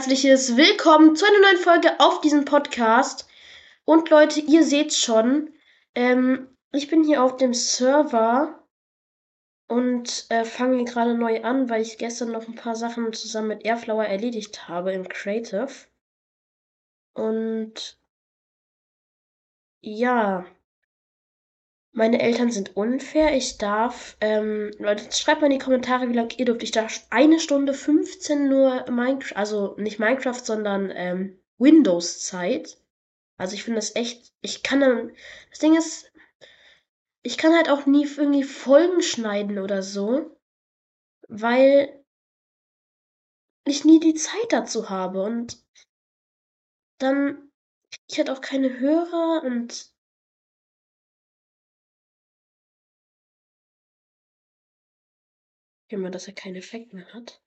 herzliches Willkommen zu einer neuen Folge auf diesem Podcast. Und Leute, ihr seht schon, ähm, ich bin hier auf dem Server und äh, fange gerade neu an, weil ich gestern noch ein paar Sachen zusammen mit Airflower erledigt habe im Creative. Und ja, meine Eltern sind unfair. Ich darf, ähm, Leute, schreibt mal in die Kommentare, wie lange ihr dürft. Ich darf eine Stunde 15 nur Minecraft, also nicht Minecraft, sondern ähm, Windows-Zeit. Also ich finde das echt, ich kann dann, das Ding ist, ich kann halt auch nie irgendwie Folgen schneiden oder so, weil ich nie die Zeit dazu habe und dann, ich hatte auch keine Hörer und immer, dass er keinen Effekt mehr hat.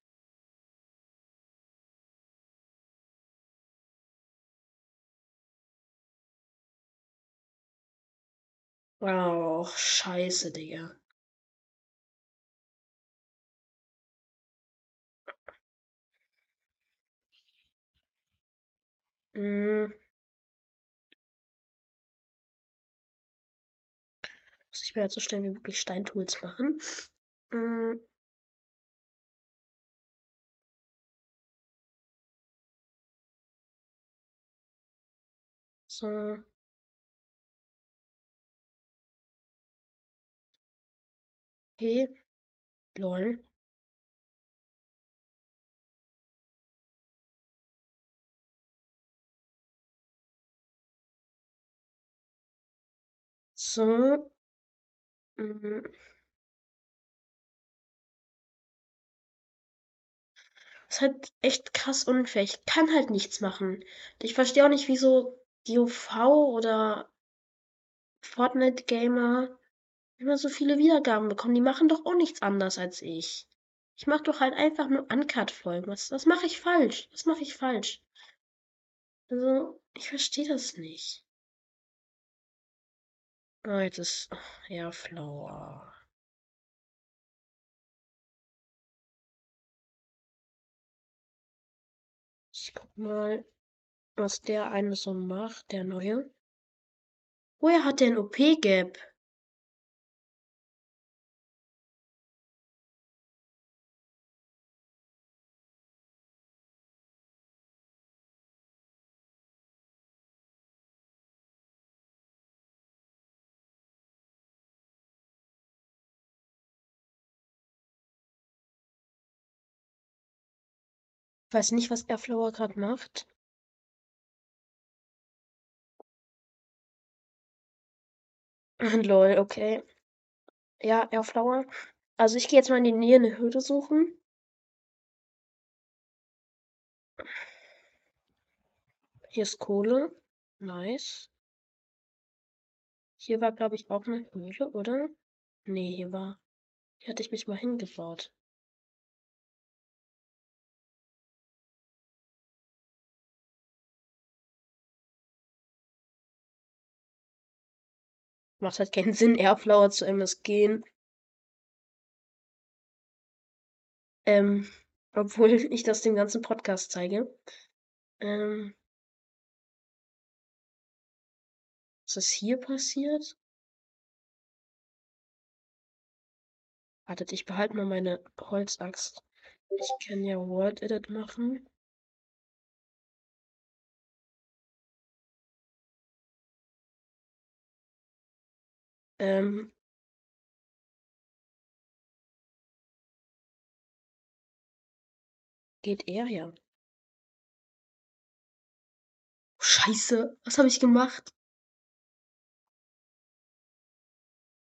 Oh, scheiße, Digga. Hm. Muss ich mir halt so schnell wie möglich Steintools machen. Hm. So. Okay. Lol. So. Mhm. Ist halt echt krass unfair. Ich kann halt nichts machen. Ich verstehe auch nicht, wieso GOV oder Fortnite Gamer immer so viele Wiedergaben bekommen. Die machen doch auch nichts anders als ich. Ich mache doch halt einfach nur Uncut-Folgen. Was, was mache ich falsch? Was mache ich falsch? Also, ich verstehe das nicht. Oh, jetzt ist Airflower. Ich guck mal, was der eine so macht, der neue. Woher hat der ein OP-Gap? Ich weiß nicht, was Airflower gerade macht. Lol, okay. Ja, Airflower. Also ich gehe jetzt mal in die Nähe eine Höhle suchen. Hier ist Kohle. Nice. Hier war, glaube ich, auch eine Höhle, oder? Nee, hier war. Hier hatte ich mich mal hingebaut. Macht halt keinen Sinn, Airflower zu MSG. Ähm, obwohl ich das dem ganzen Podcast zeige. Ähm, was ist hier passiert? Wartet, ich behalte mal meine Holzaxt. Ich kann ja Word Edit machen. Ähm, geht er ja. Scheiße, was habe ich gemacht?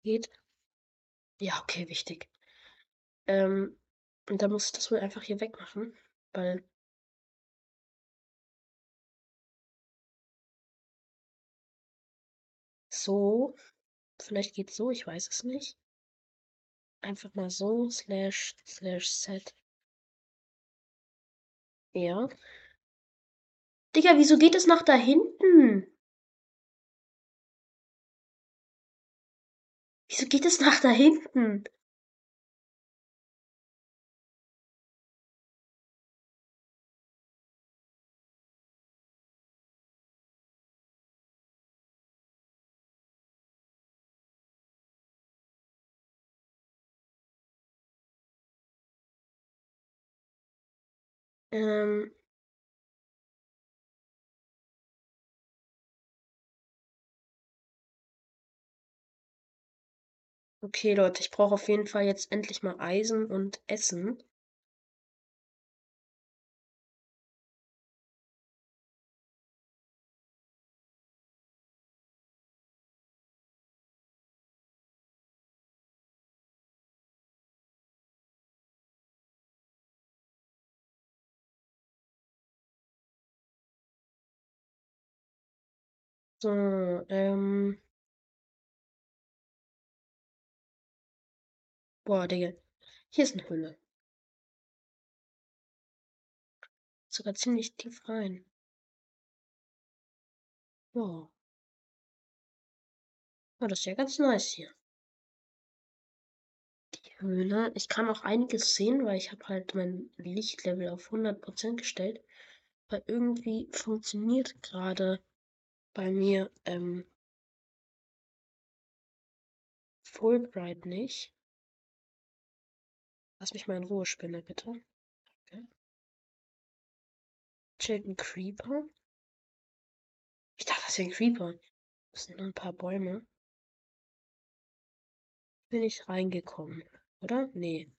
Geht. Ja, okay, wichtig. Ähm, und dann muss ich das wohl einfach hier wegmachen, weil so, vielleicht geht's so, ich weiß es nicht. Einfach mal so, slash, slash set. Ja. Digga, wieso geht es nach da hinten? Wieso geht es nach da hinten? Ähm. Okay, Leute, ich brauche auf jeden Fall jetzt endlich mal Eisen und Essen. So, ähm. Boah, Digga. Hier ist eine Höhle. Sogar ziemlich tief rein. Wow. Ja, das ist ja ganz nice hier. Die Höhle. Ich kann auch einiges sehen, weil ich habe halt mein Lichtlevel auf 100% gestellt. Weil irgendwie funktioniert gerade bei mir ähm, Fulbright nicht. Lass mich mal in Ruhe, Spinne, bitte. Okay. Chillt Creeper? Ich dachte, das wäre ein Creeper. Das sind nur ein paar Bäume. Bin ich reingekommen, oder? Nee.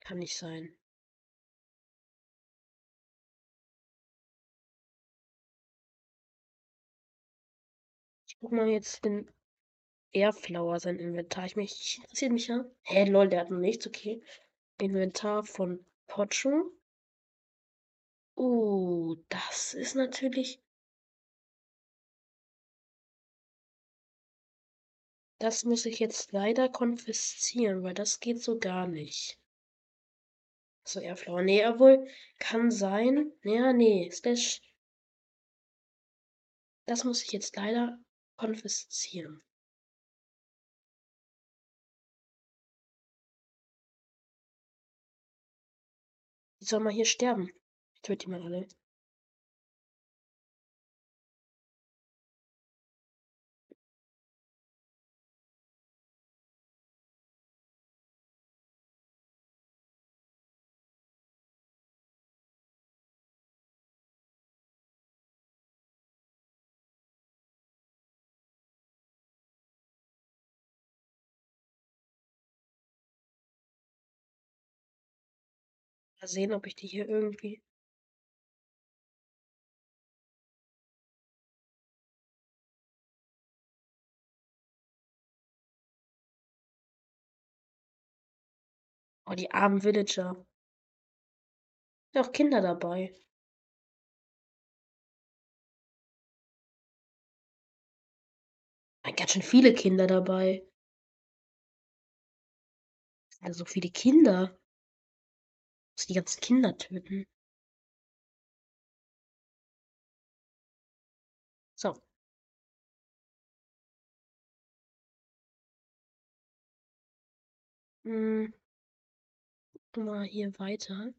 Kann nicht sein. Ich guck mal jetzt in Airflower sein Inventar. Ich mich interessiert mich ja. Hä, lol, der hat noch nichts, okay. Inventar von Pocho. Oh, das ist natürlich. Das muss ich jetzt leider konfiszieren, weil das geht so gar nicht. So, Airflower. Nee, obwohl, kann sein. Ja, nee, Slash. Das muss ich jetzt leider konfiszieren. Die soll mal hier sterben. Ich töte die mal alle. Mal sehen, ob ich die hier irgendwie. Oh, die armen Villager. Sind auch Kinder dabei. Ganz schön viele Kinder dabei. Sind da so viele Kinder? Die ganzen Kinder töten. So. Hm. Mal hier weiter.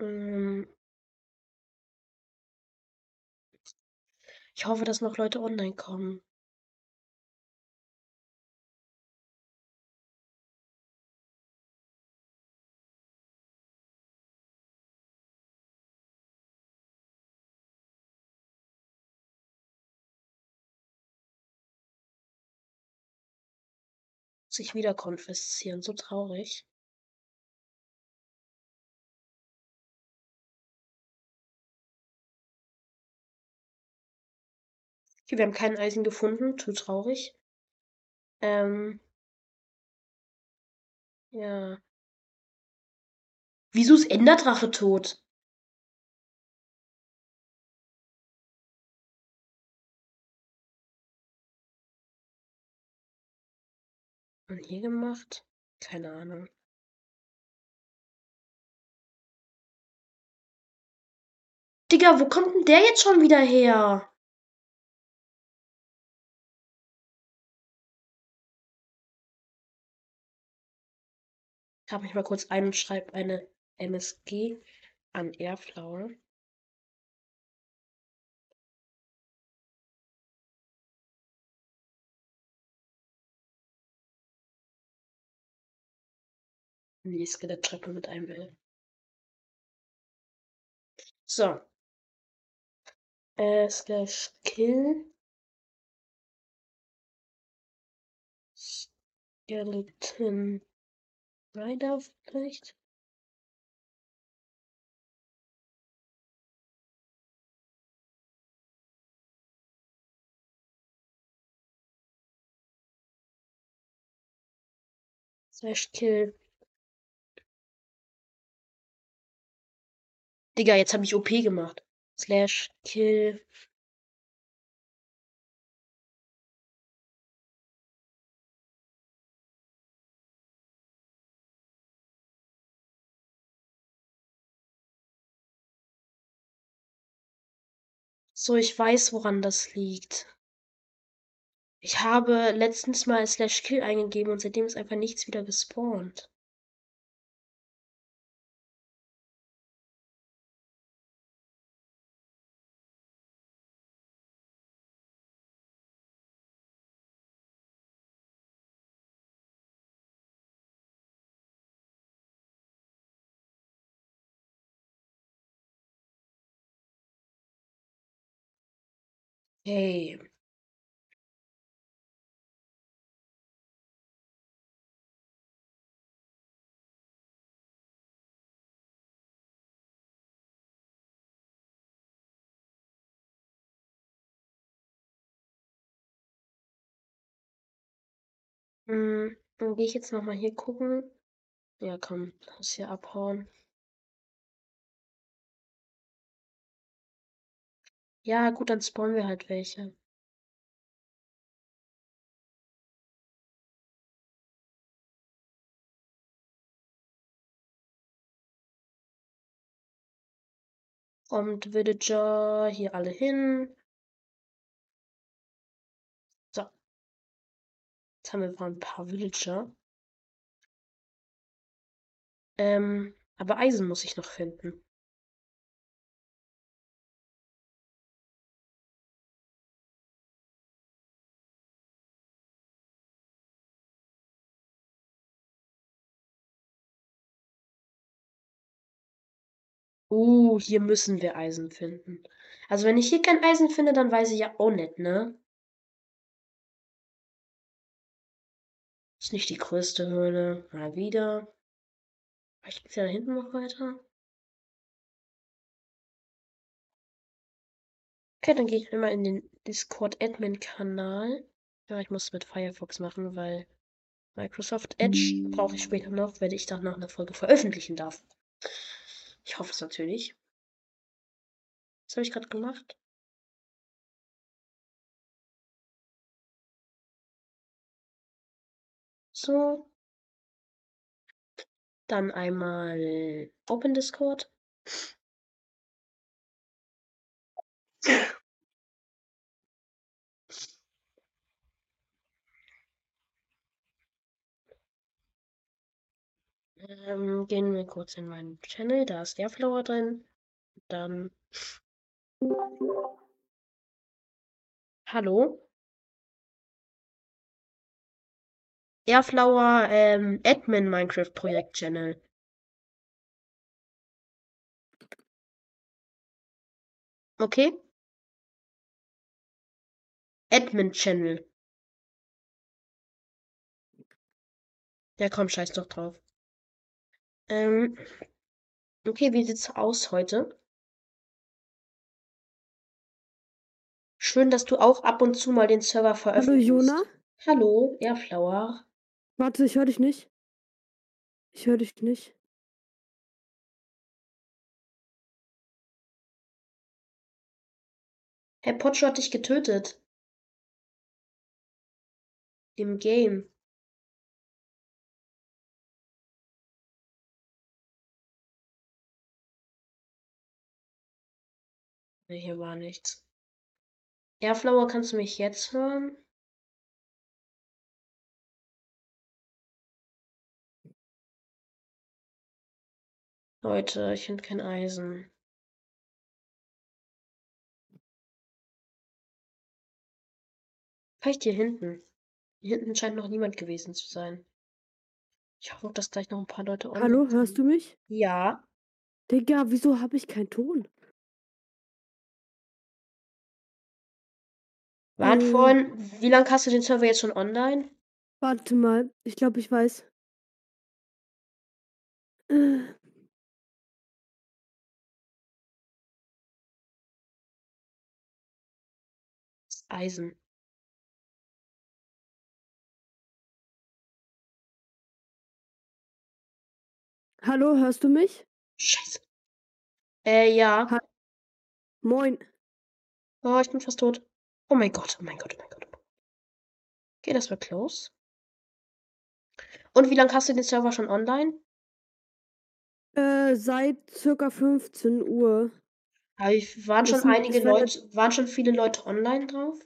Ähm. Ich hoffe, dass noch Leute online kommen. Sich wieder konfiszieren, so traurig. Okay, wir haben kein Eisen gefunden, zu traurig. Ähm. Ja. Wieso ist Enderdrache tot? Und hier gemacht? Keine Ahnung. Digga, wo kommt denn der jetzt schon wieder her? Ich habe mich mal kurz ein und schreibe eine MSG an Airflower. In die Skeletttreppe mit einem L. So. Äh, slash kill. Skeleton Rider vielleicht? Slash kill. Digga, jetzt habe ich OP gemacht. Slash kill. So, ich weiß, woran das liegt. Ich habe letztens mal slash kill eingegeben und seitdem ist einfach nichts wieder gespawnt. Hey. Hm, dann gehe ich jetzt noch mal hier gucken. Ja, komm, lass hier abhauen. Ja, gut, dann spawnen wir halt welche. Kommt Villager hier alle hin. So. Jetzt haben wir mal ein paar Villager. Ähm, aber Eisen muss ich noch finden. Uh, hier müssen wir Eisen finden. Also wenn ich hier kein Eisen finde, dann weiß ich ja auch nicht, ne? Ist nicht die größte Höhle. Mal wieder. Vielleicht geht's ja da hinten noch weiter. Okay, dann gehe ich immer in den Discord-Admin-Kanal. Ja, ich muss mit Firefox machen, weil Microsoft Edge brauche ich später noch, wenn ich dann noch eine Folge veröffentlichen darf. Ich hoffe es natürlich. Was habe ich gerade gemacht? So. Dann einmal Open Discord. Ähm, gehen wir kurz in meinen Channel, da ist der Flower drin. Dann. Hallo? Airflower ähm, Admin Minecraft Projekt Channel. Okay? Admin Channel. Ja, komm, scheiß doch drauf. Ähm, okay, wie sieht's aus heute? Schön, dass du auch ab und zu mal den Server Hallo veröffentlichst. Jona? Hallo, Airflower. Warte, ich höre dich nicht. Ich höre dich nicht. Herr Potscho hat dich getötet. Im Game. Ne, hier war nichts. Airflower, kannst du mich jetzt hören? Leute, ich finde kein Eisen. Vielleicht hier hinten. Hier hinten scheint noch niemand gewesen zu sein. Ich hoffe, dass gleich noch ein paar Leute online Hallo, hörst du mich? Ja. Digga, wieso habe ich keinen Ton? Waren Äh. vorhin wie lang hast du den Server jetzt schon online? Warte mal, ich glaube, ich weiß. Äh. Das Eisen. Hallo, hörst du mich? Scheiße. Äh, ja. Ha Moin. Oh, ich bin fast tot. Oh mein Gott, oh mein Gott, oh mein Gott. Okay, das war close. Und wie lang hast du den Server schon online? Äh, seit circa 15 Uhr. Aber wie waren schon sind einige Leute waren schon viele Leute online drauf?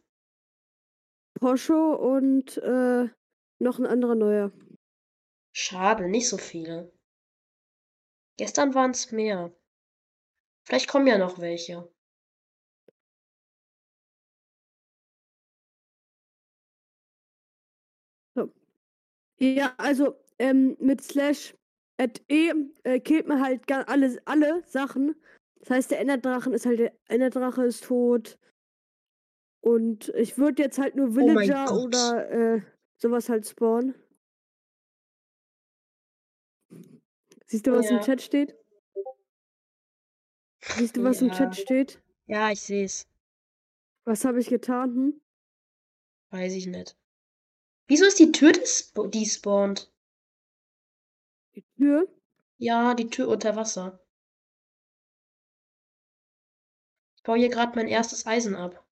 Poscho und, äh, noch 'n anderer Neuer. Schade, nicht so viele. Gestern waren's mehr. Vielleicht kommen ja noch welche. Ja, also, ähm, mit Slash at e, äh, killt man halt alle alle Sachen. Das heißt, der Enderdrachen ist halt der Enderdrache ist tot. Und ich würde jetzt halt nur Oh Villager Gott. oder, äh, so was halt spawnen. Siehst du, was im Ja. Chat steht? Siehst du, was im Ja. Chat steht? Ja, ich seh's. Was habe ich getan, hm? Weiß ich nicht. Wieso ist die Tür desp despawned? Die Tür? Ja, die Tür unter Wasser. Ich baue hier grad mein erstes Eisen ab.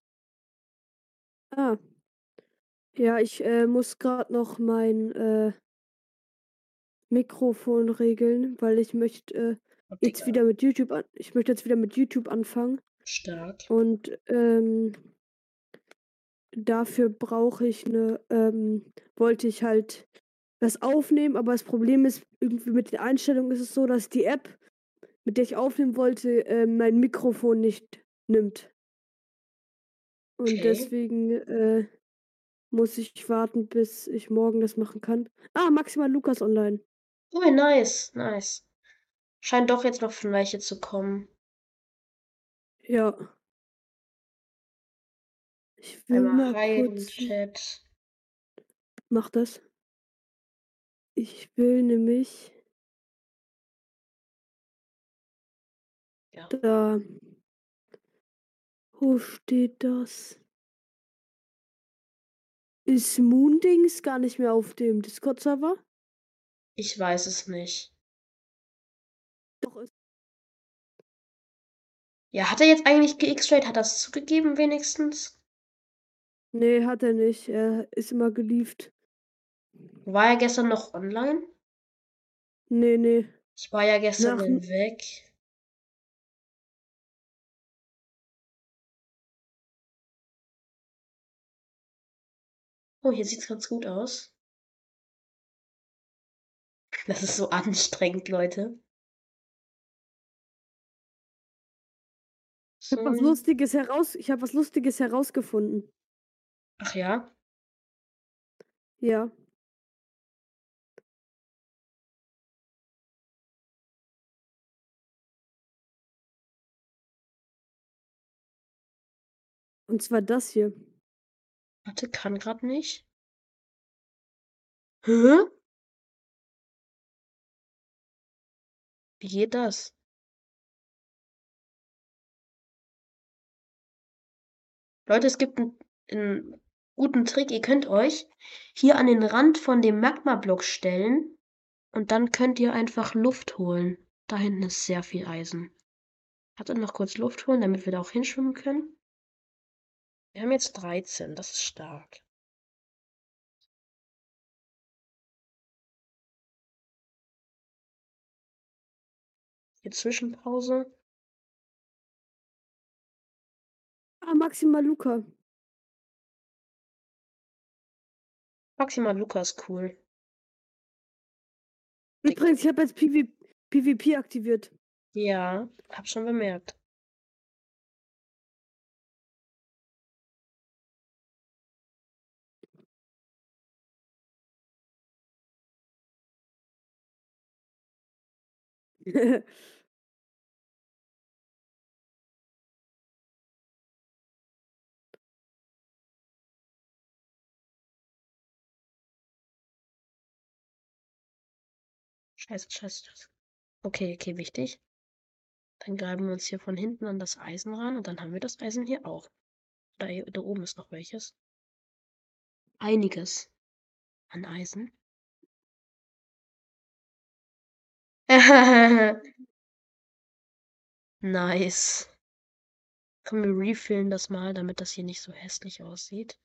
Ah. Ja, ich, äh, muss grad noch mein, äh Mikrofon regeln, weil ich möchte, äh, Oh, jetzt wieder mit YouTube an ich möchte jetzt wieder mit YouTube anfangen. Stark. Und, ähm dafür brauche ich 'ne ähm, wollte ich halt das aufnehmen, aber das Problem ist, irgendwie mit den Einstellungen ist es so, dass die App, mit der ich aufnehmen wollte, ähm, mein Mikrofon nicht nimmt. Und Okay. deswegen, äh, muss ich warten, bis ich morgen das machen kann. Ah, Maximal Lukas online. Oh, nice, nice. Scheint doch jetzt noch welche zu kommen. Ja. Ich will Einmal mal im kurz Chat. Mach das. Ich will nämlich Ja. Da. Wo steht das? Ist Moondings gar nicht mehr auf dem Discord-Server? Ich weiß es nicht. Doch, ist Ja, hat er jetzt eigentlich gextrayed? Hat er's zugegeben wenigstens? Ne, hat er nicht. Er ist immer gelieft. War er gestern noch online? Ne, ne. Ich war ja gestern Nach dann weg. Oh, hier sieht's ganz gut aus. Das ist so anstrengend, Leute. Ich habe was So. Lustiges heraus ich habe was Lustiges herausgefunden. Ach ja? Ja. Und zwar das hier. Warte, kann grad nicht. Hä? Wie geht das? Leute, es gibt 'n 'n guten Trick. Ihr könnt euch hier an den Rand von dem Magmablock stellen und dann könnt ihr einfach Luft holen. Da hinten ist sehr viel Eisen. Warte, noch kurz Luft holen, damit wir da auch hinschwimmen können. Wir haben jetzt 13, das ist stark. Hier Zwischenpause. Ah, Maximal Luca. Maximal Lukas cool. Übrigens, ich habe jetzt PV PvP aktiviert. Ja, hab schon bemerkt. Scheiße, scheiße, scheiße. Okay, okay, wichtig. Dann greifen wir uns hier von hinten an das Eisen ran und dann haben wir das Eisen hier auch. Da, da oben ist noch welches. Einiges an Eisen. nice. Komm, wir refillen das mal, damit das hier nicht so hässlich aussieht.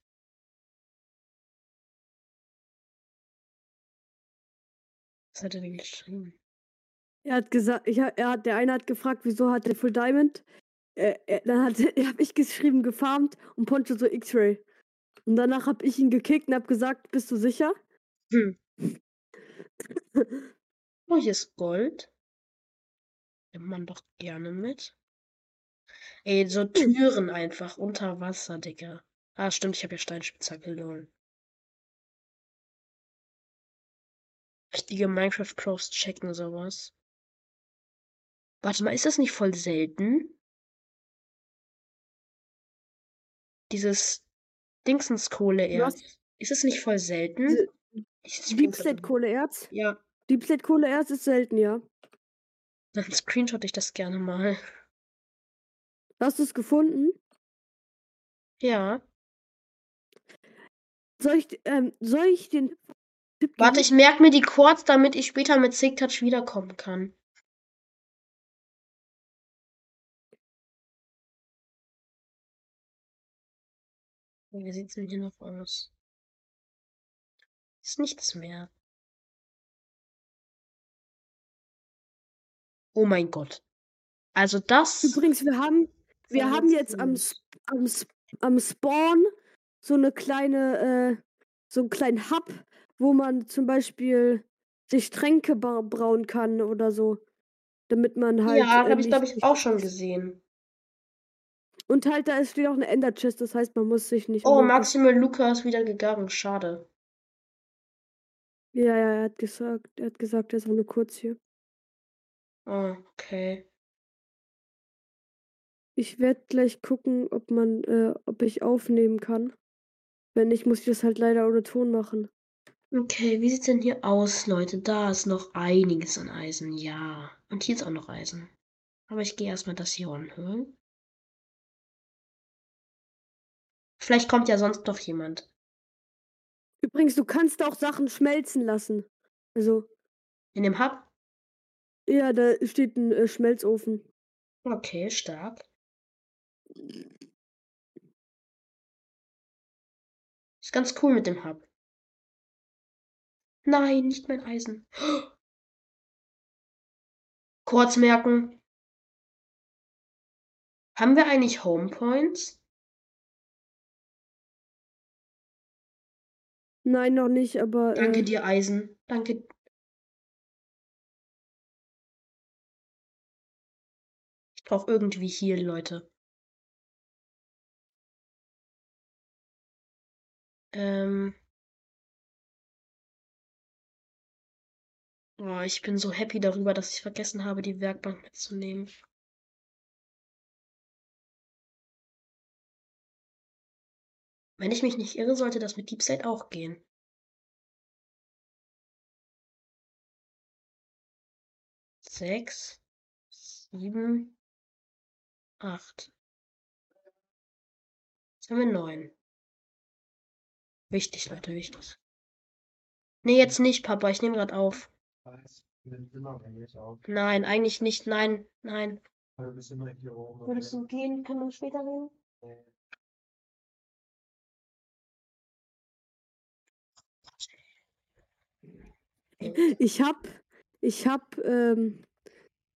Was hat er denn geschrieben? Er hat gesagt, ich, er hat, der eine hat gefragt, wieso hat der Full Diamond? Äh, er, dann hat, habe ich geschrieben, gefarmt und Poncho so X-Ray. Und danach habe ich ihn gekickt und habe gesagt, bist du sicher? Hm. oh, hier ist Gold. Nimmt man doch gerne mit. Ey, so Türen einfach unter Wasser, Digga. Ah, stimmt, ich habe ja Steinspitzhacke, lol. Richtige Minecraft-Pros checken sowas. Warte mal, ist das nicht voll selten? Dieses Dingsens-Kohleerz. Ist es nicht voll selten? Deep State Kohleerz? Ja. Deep State Kohleerz ist selten, ja. Dann screenshot ich das gerne mal. Hast du es gefunden? Ja. Soll ich, ähm, soll ich den Warte, ich merke mir die Chords, damit ich später mit Sick Touch wiederkommen kann. Wie sieht es denn hier noch aus? Ist nichts mehr. Oh mein Gott. Also das. Übrigens, wir haben, wir haben jetzt am, am, am Spawn so eine kleine, äh, so einen kleinen Hub, wo man zum Beispiel sich Tränke brauen kann oder so. Damit man halt. Ja, habe ich, glaube ich, auch schon gesehen. Und halt, da ist steht auch eine Ender Chest, das heißt, man muss sich nicht. Oh, Maximal Luca ist wieder gegangen, schade. Ja, ja, er hat gesagt, er hat gesagt, er ist auch nur kurz hier. Oh, okay. Ich werde gleich gucken, ob man, äh, ob ich aufnehmen kann. Wenn nicht, muss ich das halt leider ohne Ton machen. Okay, wie sieht's denn hier aus, Leute? Da ist noch einiges an Eisen, ja. Und hier ist auch noch Eisen. Aber ich gehe erstmal das hier anhören. Vielleicht kommt ja sonst noch jemand. Übrigens, du kannst auch Sachen schmelzen lassen. Also. In dem Hub? Ja, da steht ein äh, Schmelzofen. Okay, stark. Ist ganz cool mit dem Hub. Nein, nicht mein Eisen. Kurz merken. Haben wir eigentlich Home Points? Nein, noch nicht, aber. Danke äh, dir, Eisen. Danke. Ich brauche irgendwie hier, Leute. Ähm. Oh, ich bin so happy darüber, dass ich vergessen habe, die Werkbank mitzunehmen. Wenn ich mich nicht irre, sollte das mit DeepState auch gehen. Sechs, sieben, acht. Jetzt haben wir neun. Wichtig, Leute, wichtig. Nee, jetzt nicht, Papa. Ich nehme gerade auf. Nein, eigentlich nicht. Nein, nein. Würdest du gehen? Können wir später reden? Ich hab, ich hab, ähm,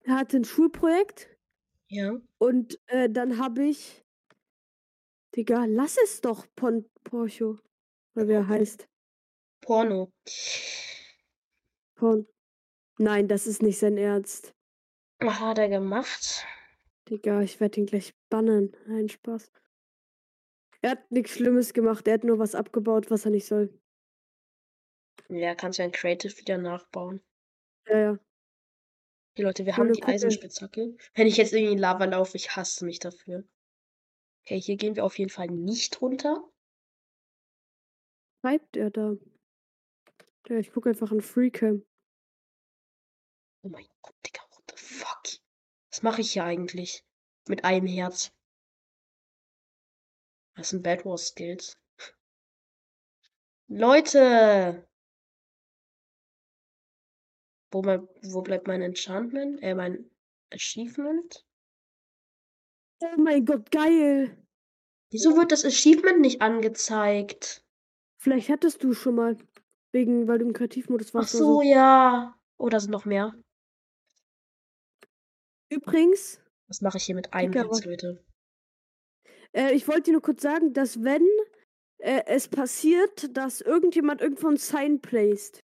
hatte ein Schulprojekt. Ja. Und äh, dann habe ich, Digga, lass es doch, Pon Porcho. Oder wie er heißt. Porno. Porn. Nein, das ist nicht sein Ernst. Was hat er gemacht? Digga, ich werde ihn gleich bannen. Nein, Spaß. Er hat nichts Schlimmes gemacht, er hat nur was abgebaut, was er nicht soll. Ja, kannst ja ein Creative wieder nachbauen. Ja, ja. Okay, Leute, wir Ich haben die gucken. Eisenspitzhacke. Wenn ich jetzt irgendwie in Lava laufe, ich hasse mich dafür. Okay, hier gehen wir auf jeden Fall nicht runter. Schreibt er da? Ja, ich gucke einfach in Freecam. Oh mein Gott, Digga, what the fuck? Was mache ich hier eigentlich? Mit einem Herz. Das sind Bad Wars Skills. Leute! Wo, mein, wo bleibt mein Enchantment? Äh, mein Achievement? Oh mein Gott, geil! Wieso wird das Achievement nicht angezeigt? Vielleicht hattest du schon mal. Wegen, weil du im Kreativmodus Ach warst. oder so, ja. Oh, da sind noch mehr. Übrigens, Was mache ich hier mit einem was- Leute? äh, ich wollte dir nur kurz sagen, dass wenn äh, es passiert, dass irgendjemand irgendwo ein Sign placed,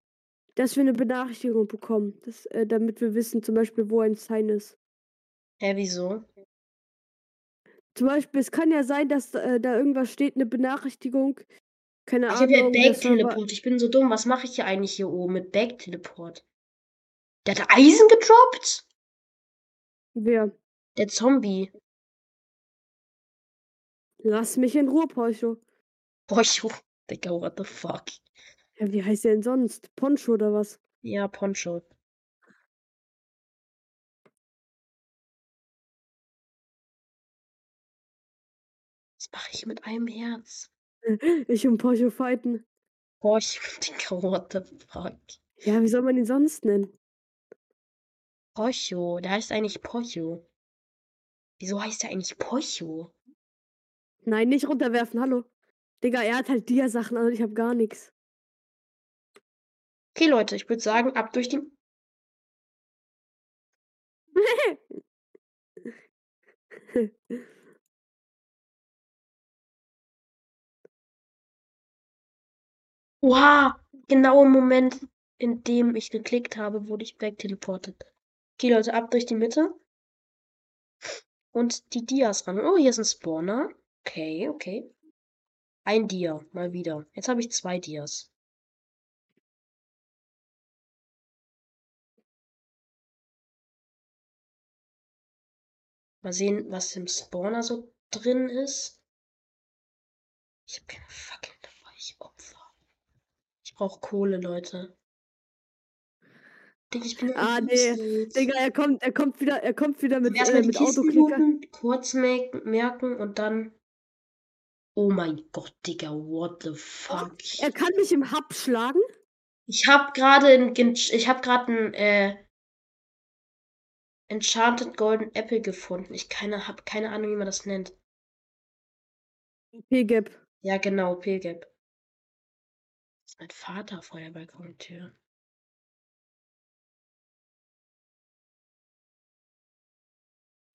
dass wir eine Benachrichtigung bekommen. Das, äh, damit wir wissen, zum Beispiel, wo ein Sign ist. Hä, wieso? Zum Beispiel, es kann ja sein, dass äh, da irgendwas steht, eine Benachrichtigung. Keine Ach, ich habe ja Ahnung. Back-Teleport. Ich bin so dumm. Was mache ich hier eigentlich hier oben mit Back-Teleport? Der hat Eisen gedroppt? Wer? Der Zombie. Lass mich in Ruhe, Porsche. Boah, ich, Digga, what the fuck? Ja, wie heißt der denn sonst? Poncho oder was? Ja, Poncho. Was mache ich mit einem Herz? Ich und Porsche fighten. Ich, Digga, what the fuck? Ja, wie soll man ihn sonst nennen? Pocho, der heißt eigentlich Pocho. Wieso heißt der eigentlich Pocho? Nein, nicht runterwerfen, hallo. Digga, er hat halt Dia-Sachen an und ich hab gar nichts. Okay, Leute, ich würde sagen, ab durch die. Wow, genau im Moment, in dem ich geklickt habe, wurde ich wegteleportet. Okay, Leute, ab durch die Mitte. Und die Dias ran. Oh, hier ist ein Spawner. Okay, okay. Ein Dia, mal wieder. Jetzt habe ich zwei Dias. Mal sehen, was im Spawner so drin ist. Ich habe keine Fackel dabei, ich Opfer. Ich brauche Kohle, Leute. Ich bin Ah, nee. Digga, er kommt, er kommt wieder, er kommt wieder mit, Erstmal äh, mit Autoklicker. kurz merken, und dann. Oh mein Gott, Digga, what the fuck? Er kann mich im Hub schlagen. Ich hab gerade ein, ich hab gerade ein äh, Enchanted Golden Apple gefunden. Ich keine, hab keine Ahnung, wie man das nennt. P-Gap. Ja, genau, Pilgap. Mein Vater vor der Balkontür.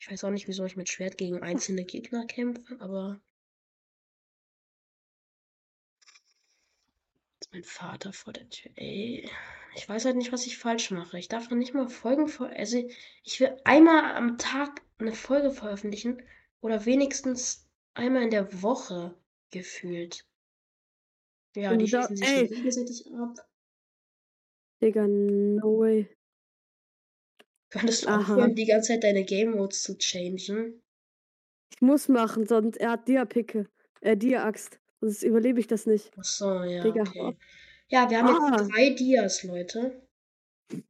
Ich weiß auch nicht, wieso ich mit Schwert gegen einzelne Gegner kämpfe, aber. Ist mein Vater vor der Tür. Ey. Ich weiß halt nicht, was ich falsch mache. Ich darf noch nicht mal Folgen vor. Also, ich will einmal am Tag eine Folge veröffentlichen. Oder wenigstens einmal in der Woche gefühlt. Ja, Und die schießen sich gegenseitig ab. Digga, no way. Könntest du aufhören, die ganze Zeit deine Game Modes zu changen? Ich muss machen, sonst er hat Dia-Picke. Äh, Dia-Axt. Sonst überlebe ich das nicht. Ach so, ja, Digga, okay. Ja, wir haben Ah. jetzt drei Dias, Leute.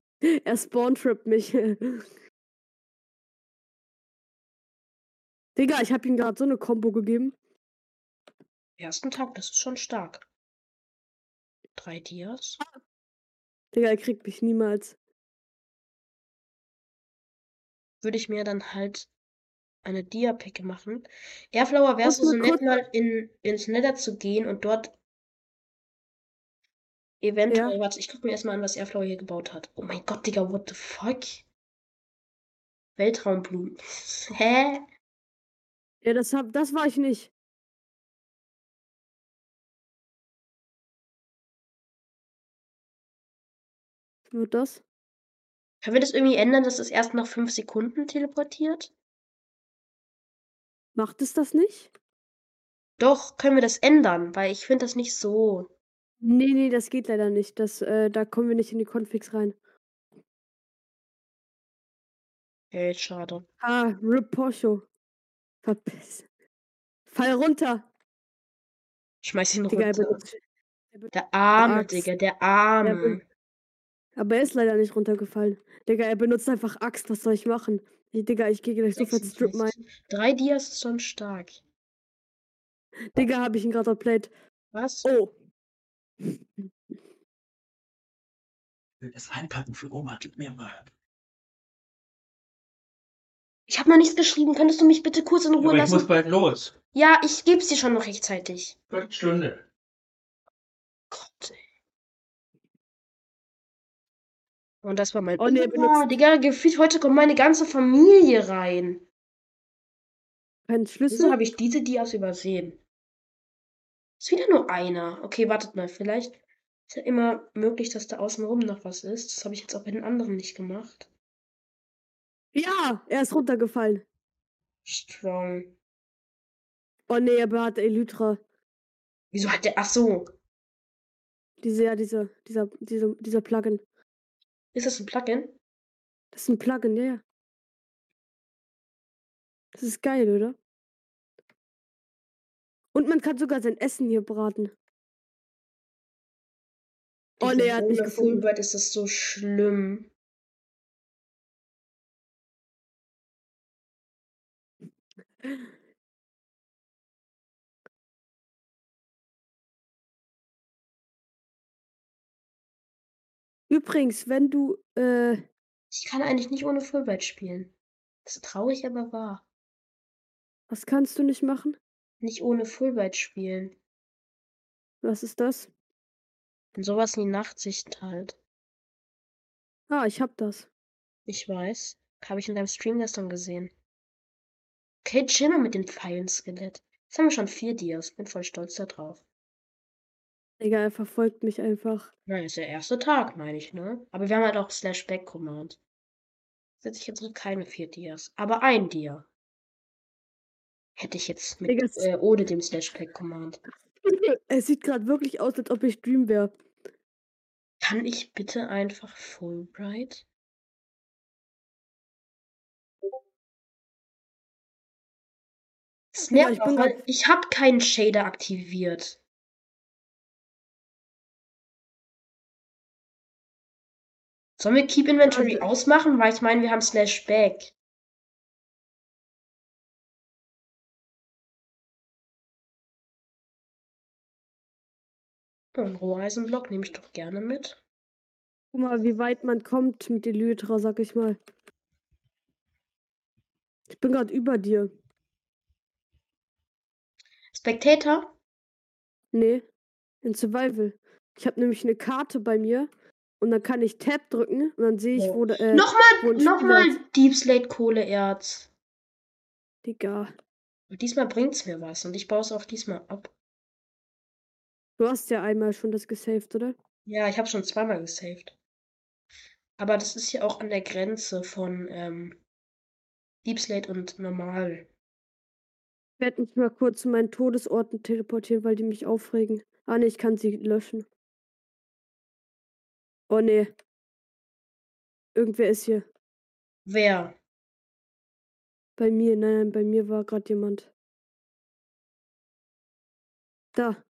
Er spawn-trippt mich. Digga, ich hab ihm gerade so eine Combo gegeben. Ersten Tag, das ist schon stark. Drei Dias. Digga, er kriegt mich niemals. Würde ich mir dann halt eine Dia-Picke machen. Airflower, wärst du Muss so nett, mal in, ins Nether zu gehen und dort eventuell, Ja. warte, ich guck mir erstmal an, was Airflower hier gebaut hat. Oh mein Gott, Digga, what the fuck? Weltraumblumen. Hä? Ja, das, hab, das war ich nicht. Wird das? Können wir das irgendwie ändern, dass es erst nach fünf Sekunden teleportiert? Macht es das nicht? Doch, können wir das ändern, weil ich finde das nicht so. Nee, nee, das geht leider nicht. Das, äh, da kommen wir nicht in die Configs rein. Ey, schade. Ah, Rip Porsche. Verpiss. Fall runter. Schmeiß ihn Digga, er runter. benutzt, er benutzt Der arme. Digga, der Er arme. Aber er ist leider nicht runtergefallen. Digga, er benutzt einfach Axt. Was soll ich machen? Ich, Digga, ich gehe gleich sofort Strip mine. 56. Drei Dias ist schon stark. Digga, habe ich ihn gerade outplayed. Was? Oh. Ich will das einpacken für Oma, gib mir mal. Ich habe noch nichts geschrieben. Könntest du mich bitte kurz in Ruhe Aber ich lassen? muss bald los. Ja, ich geb's dir schon noch rechtzeitig. Viertelstunde. Und das war mein Oh, nee, benutzt- Digga, gefühlt heute kommt meine ganze Familie rein. Kein Wieso Schlüssel? habe ich diese Dias übersehen? Ist wieder nur einer. Okay, wartet mal. Vielleicht ist ja immer möglich, dass da außenrum noch was ist. Das habe ich jetzt auch bei den anderen nicht gemacht. Ja, er ist runtergefallen. Strong. Oh nee, er hat Elytra. Wieso hat der. Ach so. Diese, ja, dieser, dieser, dieser, dieser Plugin. Ist das ein Plugin? Das ist ein Plugin, ja. Das ist geil, oder? Und man kann sogar sein Essen hier braten. Oh nee, er hat mich gefunden. Fulbright ist das so schlimm. Übrigens, wenn du, äh, Ich kann eigentlich nicht ohne Fulbright spielen. Das ist traurig, aber wahr. was kannst du nicht machen? Nicht ohne Fulbright spielen. Was ist das? Und sowas wie Nachtsicht halt. Ah, ich hab das. Ich weiß. Habe ich in deinem Stream gestern gesehen. Okay, chill mal mit den Pfeilen, Skelett. Jetzt haben wir schon vier Dias. Bin voll stolz da drauf. Digga, er verfolgt mich einfach. Na, ist der erste Tag, meine ich, ne? Aber wir haben halt auch Slash Back Command. Setze ich jetzt keine vier Dias. Aber ein Dia. Hätte ich jetzt mit, Digga, äh, ohne dem Slash Back Command. Es sieht gerade wirklich aus, als ob ich Dream wäre. Kann ich bitte einfach Fulbright? Das Ja, nervt ich auch, weil ich habe keinen Shader aktiviert. Sollen wir Keep Inventory Also- ausmachen? Weil ich meine, wir haben Slash Back. Einen Roheisenblock nehme ich doch gerne mit. Guck mal, wie weit man kommt mit Elytra, sag ich mal. Ich bin gerade über dir. Spectator? Nee, in Survival. Ich habe nämlich eine Karte bei mir und dann kann ich Tab drücken und dann sehe ich, Ja. wo, da- äh, Nochmal, nochmal. Deep Slate Kohleerz. Digga. Und diesmal bringt's mir was und ich baue es auch diesmal ab. Du hast ja einmal schon das gesaved, oder? Ja, ich habe schon zweimal gesaved. Aber das ist ja auch an der Grenze von ähm, Deep Slate und normal. Ich werde mich mal kurz zu meinen Todesorten teleportieren, weil die mich aufregen. Ah, nee, ich kann sie löschen. Oh, nee. Irgendwer ist hier. Wer? Bei mir, nein, nein, bei mir war gerade jemand. Da.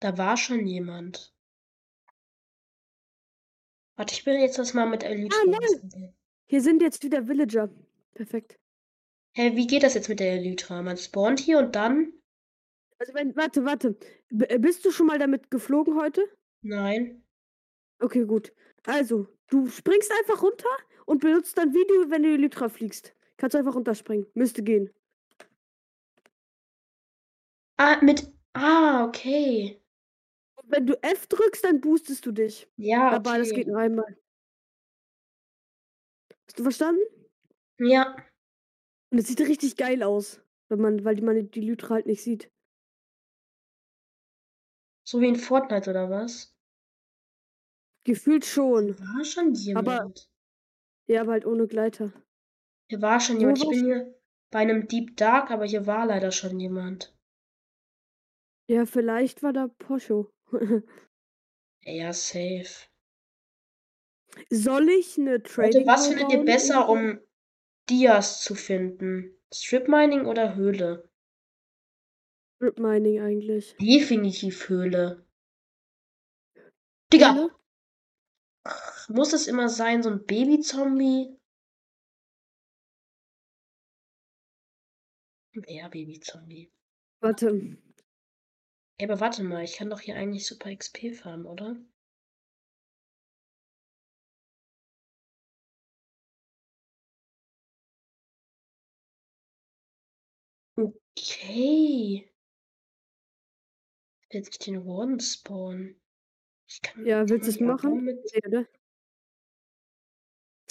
Da war schon jemand. Warte, ich will jetzt das mal mit Elite Ah, nein. Hier sind jetzt wieder Villager. Perfekt. Hä, wie geht das jetzt mit der Elytra? Man spawnt hier und dann? Also, wenn, warte, warte. B äh, bist du schon mal damit geflogen heute? Nein. Okay, gut. Also, du springst einfach runter und benutzt dann wie du, wenn du Elytra fliegst. Kannst du einfach runterspringen. Müsste gehen. Ah, mit. Ah, okay. Und wenn du F drückst, dann boostest du dich. Ja, Aber das geht okay. nur einmal. Hast du verstanden? Ja. Und es sieht richtig geil aus, wenn man, weil man die Lytra halt nicht sieht. So wie in Fortnite oder was? Gefühlt schon. War schon jemand. Aber- Ja, aber halt ohne Gleiter. Hier war schon jemand. Ich bin hier bei einem Deep Dark, aber hier war leider schon jemand. Ja, vielleicht war da Poscho. Ja, safe. Soll ich eine Leute, Trading was Hall findet ihr besser, um Dias zu finden? Strip Mining oder Höhle? Strip Mining eigentlich. Definitiv Höhle. Digga, Höhle? Muss es immer sein, so ein Baby-Zombie? Ja, Baby-Zombie. Warte. Ey, aber warte mal, ich kann doch hier eigentlich super XP farmen, oder? Okay. Jetzt den Warden spawnen. Ich kann Ja, willst du es machen? mit Nee,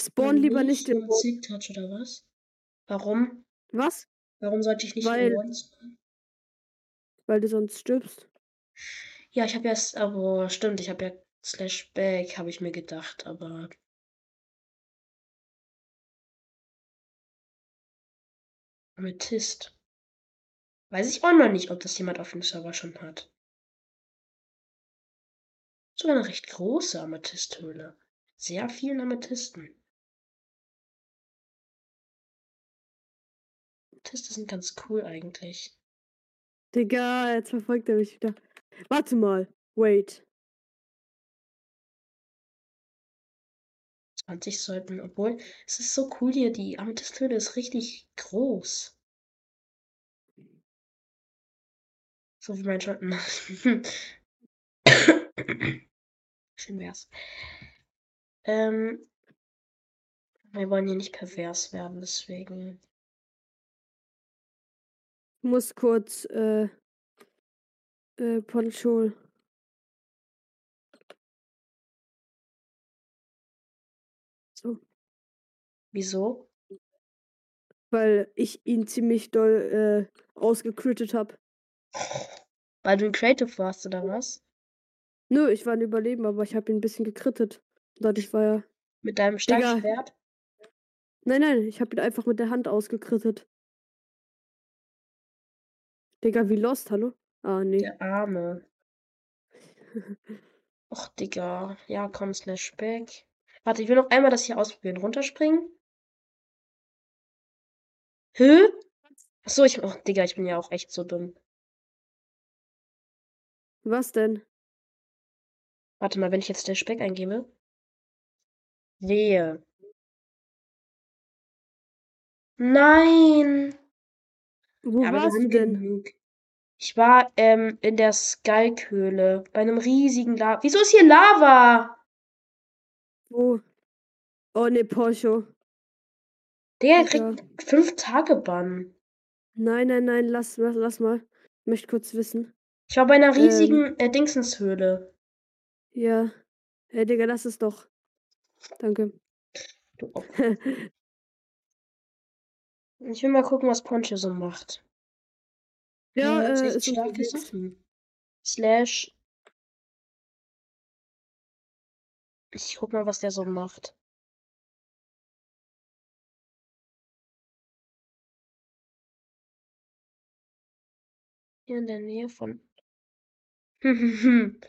Spawn lieber nicht den den Warden. Sick Touch oder was? Warum? Was? Warum sollte ich nicht Weil- den Warden spawnen? Weil du sonst stirbst. Ja, ich habe ja, aber stimmt, ich habe ja Slash Back, habe ich mir gedacht, aber Amethyst. Weiß ich auch noch nicht, ob das jemand auf dem Server schon hat. Sogar eine recht große Amethysthöhle. Sehr vielen Amethysten. Amethyste sind ganz cool eigentlich. Digga, jetzt verfolgt er mich wieder. Warte mal. Wait. 20 sollten, obwohl es ist so cool hier, die Amethysthöhle ist richtig groß. So wie mein Schatten. Schön wär's. Ähm, wir wollen hier nicht pervers werden, deswegen. Muss kurz äh, äh, Poncho. So. Wieso? Weil ich ihn ziemlich doll äh, ausgecrittet habe. Weil du Creative warst, oder was? Nö, ich war ein Überleben, aber ich habe ihn ein bisschen gekrittet. Dadurch war er. Mit deinem Digga. starken Schwert? Nein, nein, ich habe ihn einfach mit der Hand ausgekrittet. Digga, wie lost, hallo? Ah, nee. Der Arme. Och, Digga. Ja, komm, slash back. Warte, ich will noch einmal das hier ausprobieren. Runterspringen. Hä? Achso, ich. Oh, Digga, ich bin ja auch echt so dumm. Was denn? Warte mal, wenn ich jetzt der Speck eingebe. Wehe. Nein! Wo aber warst du denn? genug. Ich war ähm, in der Skalkhöhle bei einem riesigen Lava. Wieso ist hier Lava? Wo? Oh, ne, Porsche. Der kriegt fünf Tage Bann. Nein, nein, nein, lass, lass, lass mal. Ich möchte kurz wissen. Ich war bei einer Ähm. riesigen äh, Dingsenshöhle. Ja. Hey, Digga, lass es doch. Danke. Du. Ich will mal gucken, was Poncho so macht. ja, hat äh, ist unterwegs. Sachen. Slash. Ich guck mal, was der so macht. Hier in der Nähe von.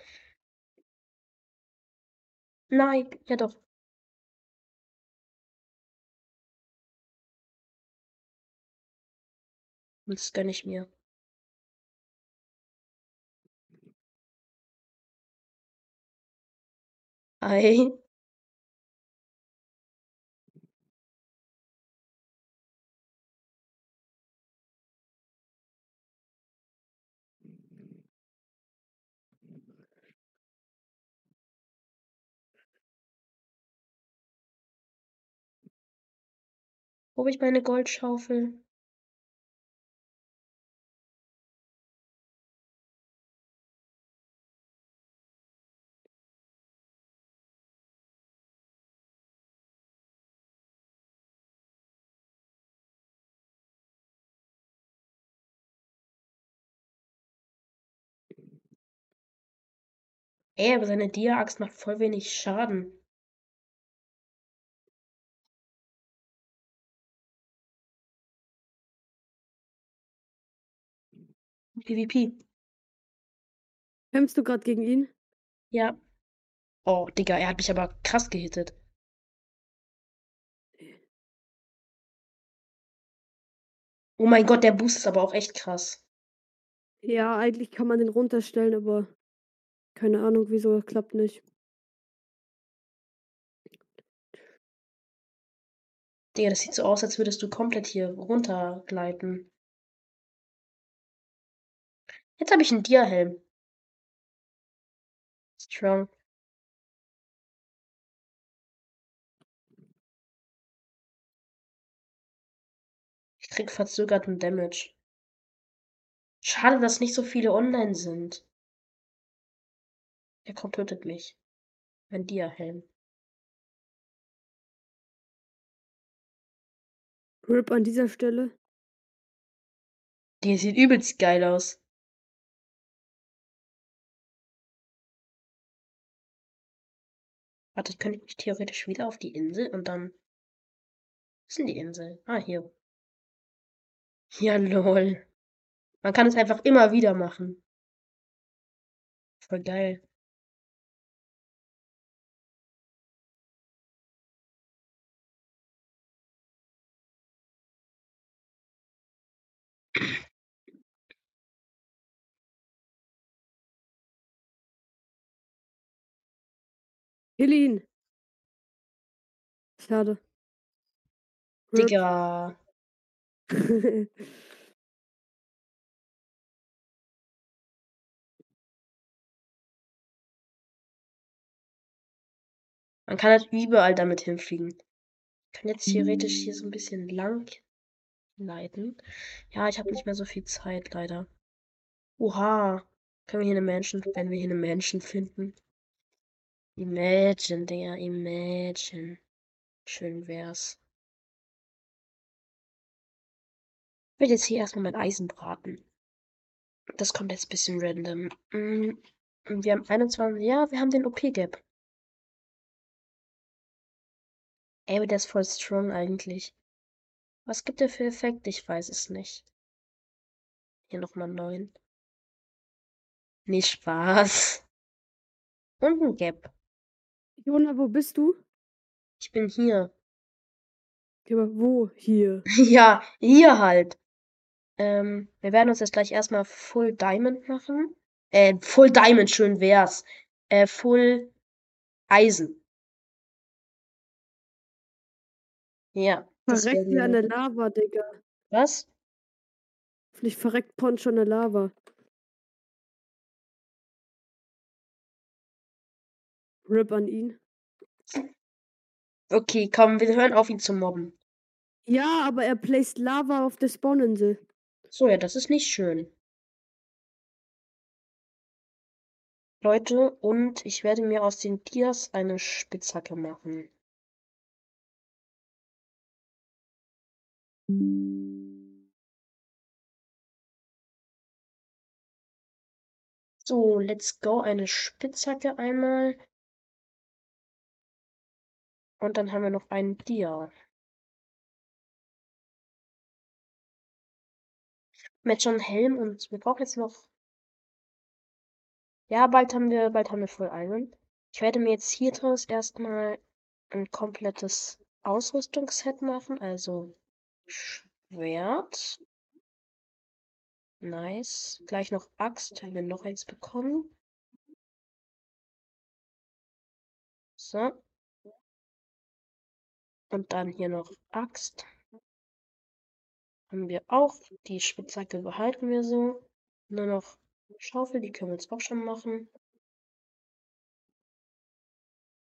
Nein, ja doch. Das gönn ich mir. Ei. Wo hab ich meine Goldschaufel? Ey, aber seine Dia-Axt macht voll wenig Schaden. PvP. Kämpfst du gerade gegen ihn? Ja. Oh, Digga, er hat mich aber krass gehittet. Oh mein Gott, der Boost ist aber auch echt krass. Ja, eigentlich kann man den runterstellen, aber keine Ahnung, wieso klappt nicht. Digga, das sieht so aus, als würdest du komplett hier runtergleiten. Jetzt habe ich einen Dia-Helm. Strong. Ich krieg verzögerten Damage. Schade, dass nicht so viele online sind. Der kommt, tötet mich. Mein Dia-Helm. RIP an dieser Stelle. Die sieht übelst geil aus. Warte, könnte ich mich theoretisch wieder auf die Insel und dann. Was ist denn die Insel? Ah, hier. Ja, lol. Man kann es einfach immer wieder machen. Voll geil. Kill ihn. Schade. Digga. Man kann halt überall damit hinfliegen. Ich kann jetzt theoretisch hier so ein bisschen lang leiten. Ja, ich habe nicht mehr so viel Zeit, leider. Oha. Können wir hier eine Mansion, wenn wir hier eine Mansion finden? Imagine, Digga, imagine. Schön wär's. Ich will jetzt hier erstmal mein Eisen braten. Das kommt jetzt ein bisschen random. Mm, Wir haben 21, ja, wir haben den OP-Gap. Ey, aber der ist voll strong eigentlich. Was gibt der für Effekte? Ich weiß es nicht. Hier nochmal 9. Nicht Spaß. Und ein Gap. Jona, wo bist du? Ich bin hier. Ja, aber wo? Hier. Ja, hier halt. Ähm, wir werden uns jetzt gleich erstmal Full Diamond machen. Äh, Full Diamond, schön wär's. Äh, Full Eisen. Ja, Verreckt wie der Lava, Digga. Was? Vielleicht verreckt Poncho an der Lava. RIP an ihn. Okay, komm, wir hören auf, ihn zu mobben. Ja, aber er placed Lava auf der Spawninsel. So, ja, das ist nicht schön. Leute, und ich werde mir aus den Dias eine Spitzhacke machen. So, let's go. Eine Spitzhacke einmal. Und dann haben wir noch einen Dia. Mit schon Helm und wir brauchen jetzt noch. Ja, bald haben wir, bald haben wir Full Iron. Ich werde mir jetzt hier draus erstmal ein komplettes Ausrüstungsset machen, also Schwert. Nice. Gleich noch Axt, haben wir noch eins bekommen. So. Und dann hier noch Axt. Haben wir auch. Die Spitzhacke behalten wir so. Nur noch Schaufel, die können wir jetzt auch schon machen.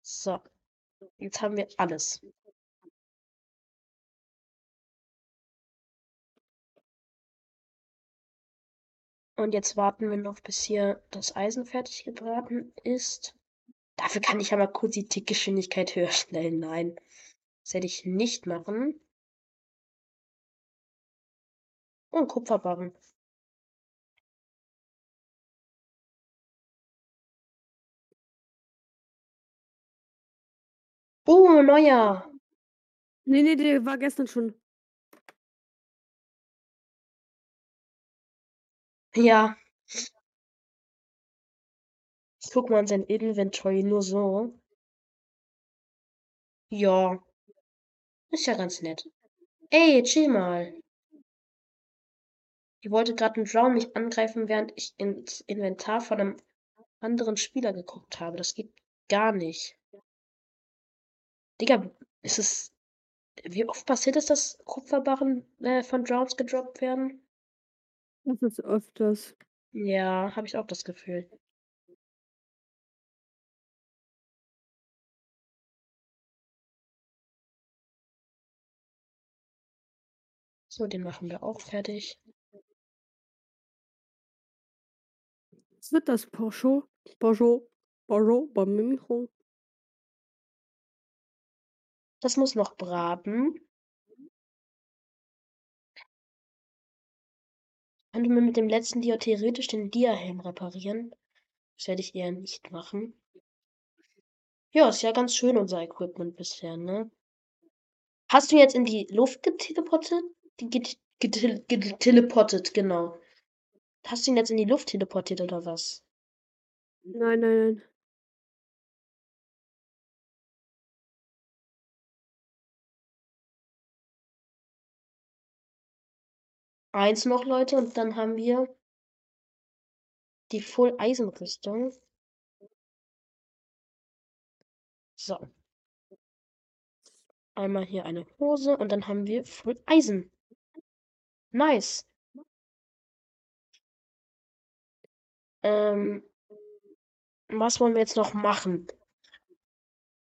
So. Jetzt haben wir alles. Und jetzt warten wir noch, bis hier das Eisen fertig gebraten ist. Dafür kann ich mal kurz die Tickgeschwindigkeit höher stellen. Nein, das werde ich nicht machen. Oh, ein Kupferbarren. Oh, neuer. Nee, nee, der war gestern schon. Ja. Ich guck mal in sein Inventory nur so. Ja. Ist ja ganz nett. Ey, chill mal. Ich wollte gerade einen Drown mich angreifen, während ich ins Inventar von einem anderen Spieler geguckt habe. Das geht gar nicht. Digga, ist es. Wie oft passiert es, dass Kupferbarren äh, von Drowns gedroppt werden? Das ist öfters. Ja, habe ich auch das Gefühl. So, den machen wir auch fertig. Was wird das? Porsche? Porsche? Porsche? Bamimcho? Das muss noch braten. Könnte man mit dem letzten Dia theoretisch den Dia-Helm reparieren? Das werde ich eher nicht machen. Ja, ist ja ganz schön unser Equipment bisher, ne? Hast du jetzt in die Luft geteleportet? Geteleportet, genau. Hast du ihn jetzt in die Luft teleportiert oder was? Nein, nein, nein. Eins noch, Leute, und dann haben wir die Full-Eisenrüstung. So. Einmal hier eine Hose und dann haben wir Full Eisen. Nice. Ähm, was wollen wir jetzt noch machen?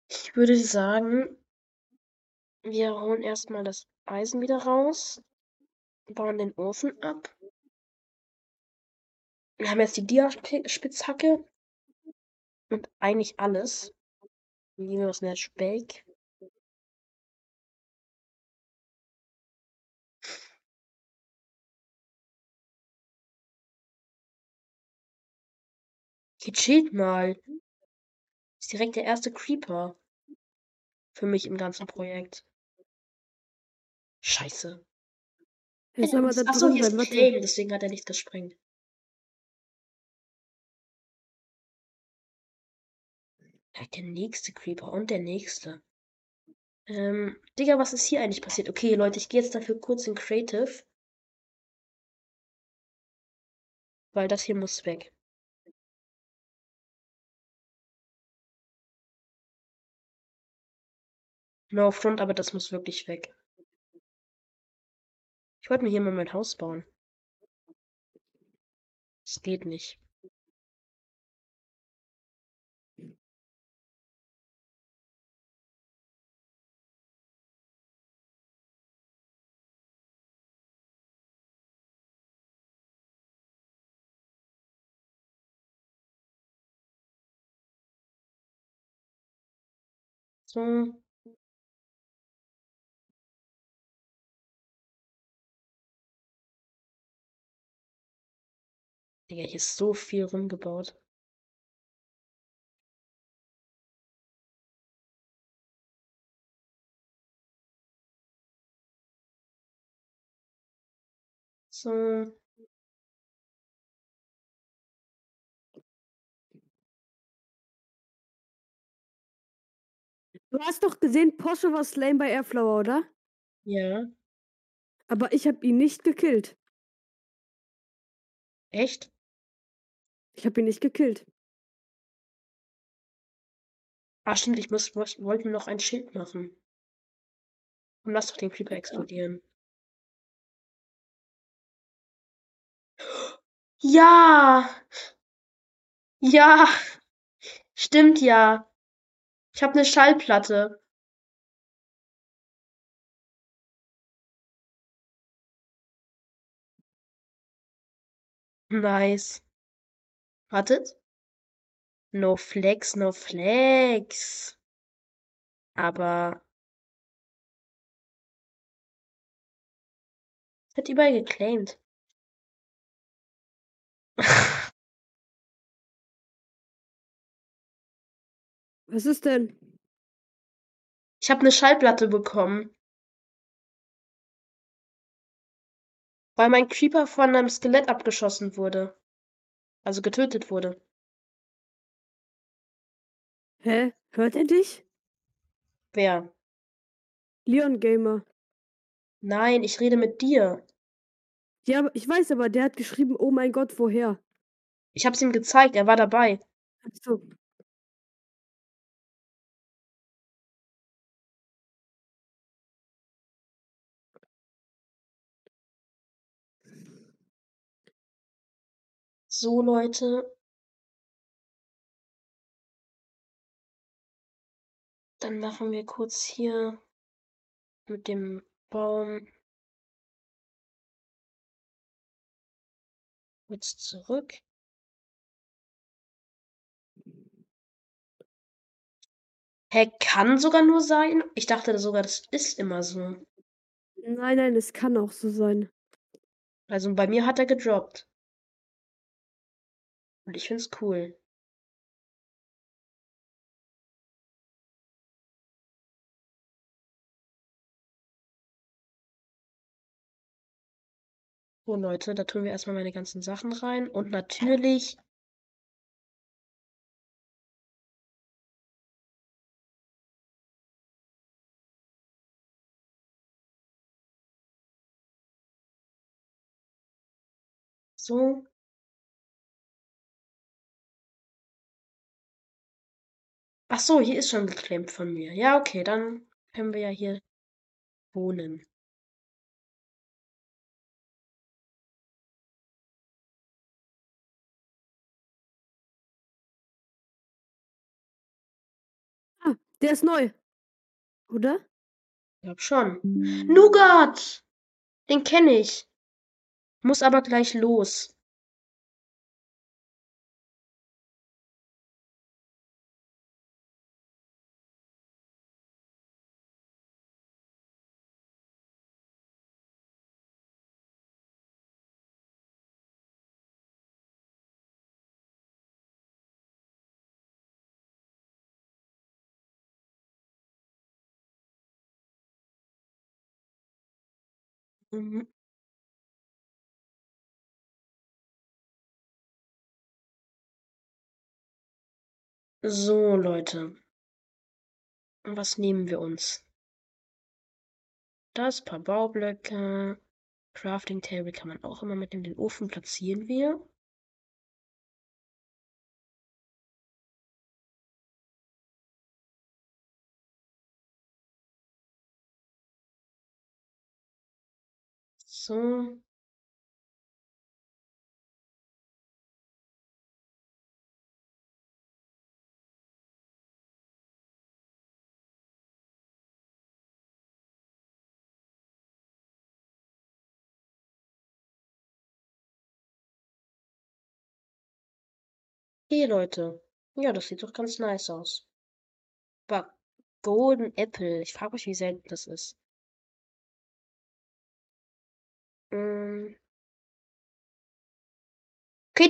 Ich würde sagen, wir holen erstmal das Eisen wieder raus, bauen den Ofen ab. Wir haben jetzt die Dia-Spitzhacke und eigentlich alles. Nehmen wir das Matchbake. Gechillt mal. Ist direkt der erste Creeper. Für mich im ganzen Projekt. Scheiße. Da Achso, hier ist ein. Flame, deswegen hat er nicht gesprengt. Der nächste Creeper und der nächste. Ähm, Digga, was ist hier eigentlich passiert? Okay, Leute, ich gehe jetzt dafür kurz in Creative. Weil das hier muss weg. No front, aber das muss wirklich weg. Ich wollte mir hier mal mein Haus bauen. Das geht nicht. So. Digga, hier ist so viel rumgebaut. So. Du hast doch gesehen, Porsche war slain bei Airflower, oder? Ja. Aber ich habe ihn nicht gekillt. Echt? Ich habe ihn nicht gekillt. Ah, stimmt, ich muss, muss, wollte mir noch ein Schild machen. Und lass doch den Creeper explodieren. Ja! Ja! Stimmt ja. Ich habe eine Schallplatte. Nice. Wartet. No flex, no flex. Aber. Wird überall geclaimed. Was ist denn? Ich habe eine Schallplatte bekommen. Weil mein Creeper von einem Skelett abgeschossen wurde. Also getötet wurde. Hä? Hört er dich? Wer? Leon Gamer. Nein, ich rede mit dir. Ja, aber ich weiß, aber der hat geschrieben, oh mein Gott, woher? Ich habe es ihm gezeigt, er war dabei. Ach so. So, Leute. Dann machen wir kurz hier mit dem Baum kurz zurück. Hä, kann sogar nur sein? Ich dachte sogar, das ist immer so. Nein, nein, es kann auch so sein. Also bei mir hat er gedroppt. Und ich find's cool. So, Leute, da tun wir erstmal meine ganzen Sachen rein. Und natürlich so. Ach so, hier ist schon geclaimt von mir. Ja, okay, dann können wir ja hier wohnen. Ah, der ist neu. Oder? Ich glaub schon. Nougat! Den kenne ich. Muss aber gleich los. Mhm. So, Leute. Was nehmen wir uns? Das, paar Baublöcke. Crafting Table kann man auch immer mitnehmen. Den Ofen platzieren wir. So. Okay, Leute. Ja, das sieht doch ganz nice aus. Golden Apple. Ich frage mich, wie selten das ist. Okay,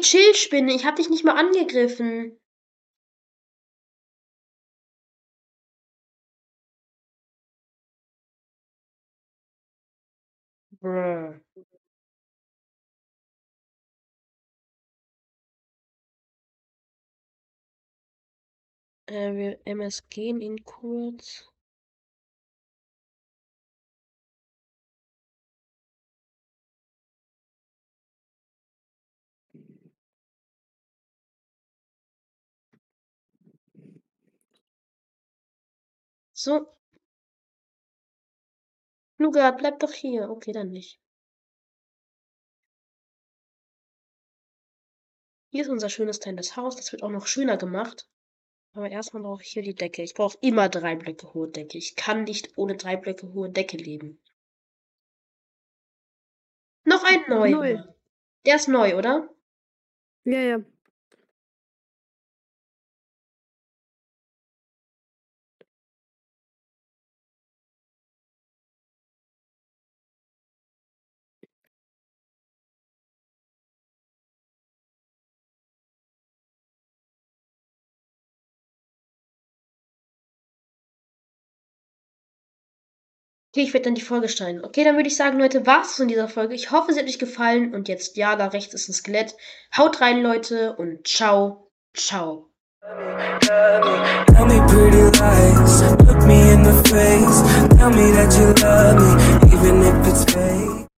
chill, Spinne. Ich hab dich nicht mal angegriffen. Bruh. Äh, wir MSGen ihn kurz. So. Nougat, bleib doch hier. Okay, dann nicht. Hier ist unser schönes kleines Haus. Das wird auch noch schöner gemacht. Aber erstmal brauche ich hier die Decke. Ich brauche immer drei Blöcke hohe Decke. Ich kann nicht ohne drei Blöcke hohe Decke leben. Noch ein neuer. Neu. Der ist neu, oder? Ja, ja. Okay, ich werde dann die Folge schneiden. Okay, dann würde ich sagen, Leute, war's von dieser Folge. Ich hoffe, sie hat euch gefallen. Und jetzt, ja, da rechts ist ein Skelett. Haut rein, Leute, und ciao, ciao. Tell me pretty lies, look me in the face. Tell me that you love me, even if it's fake.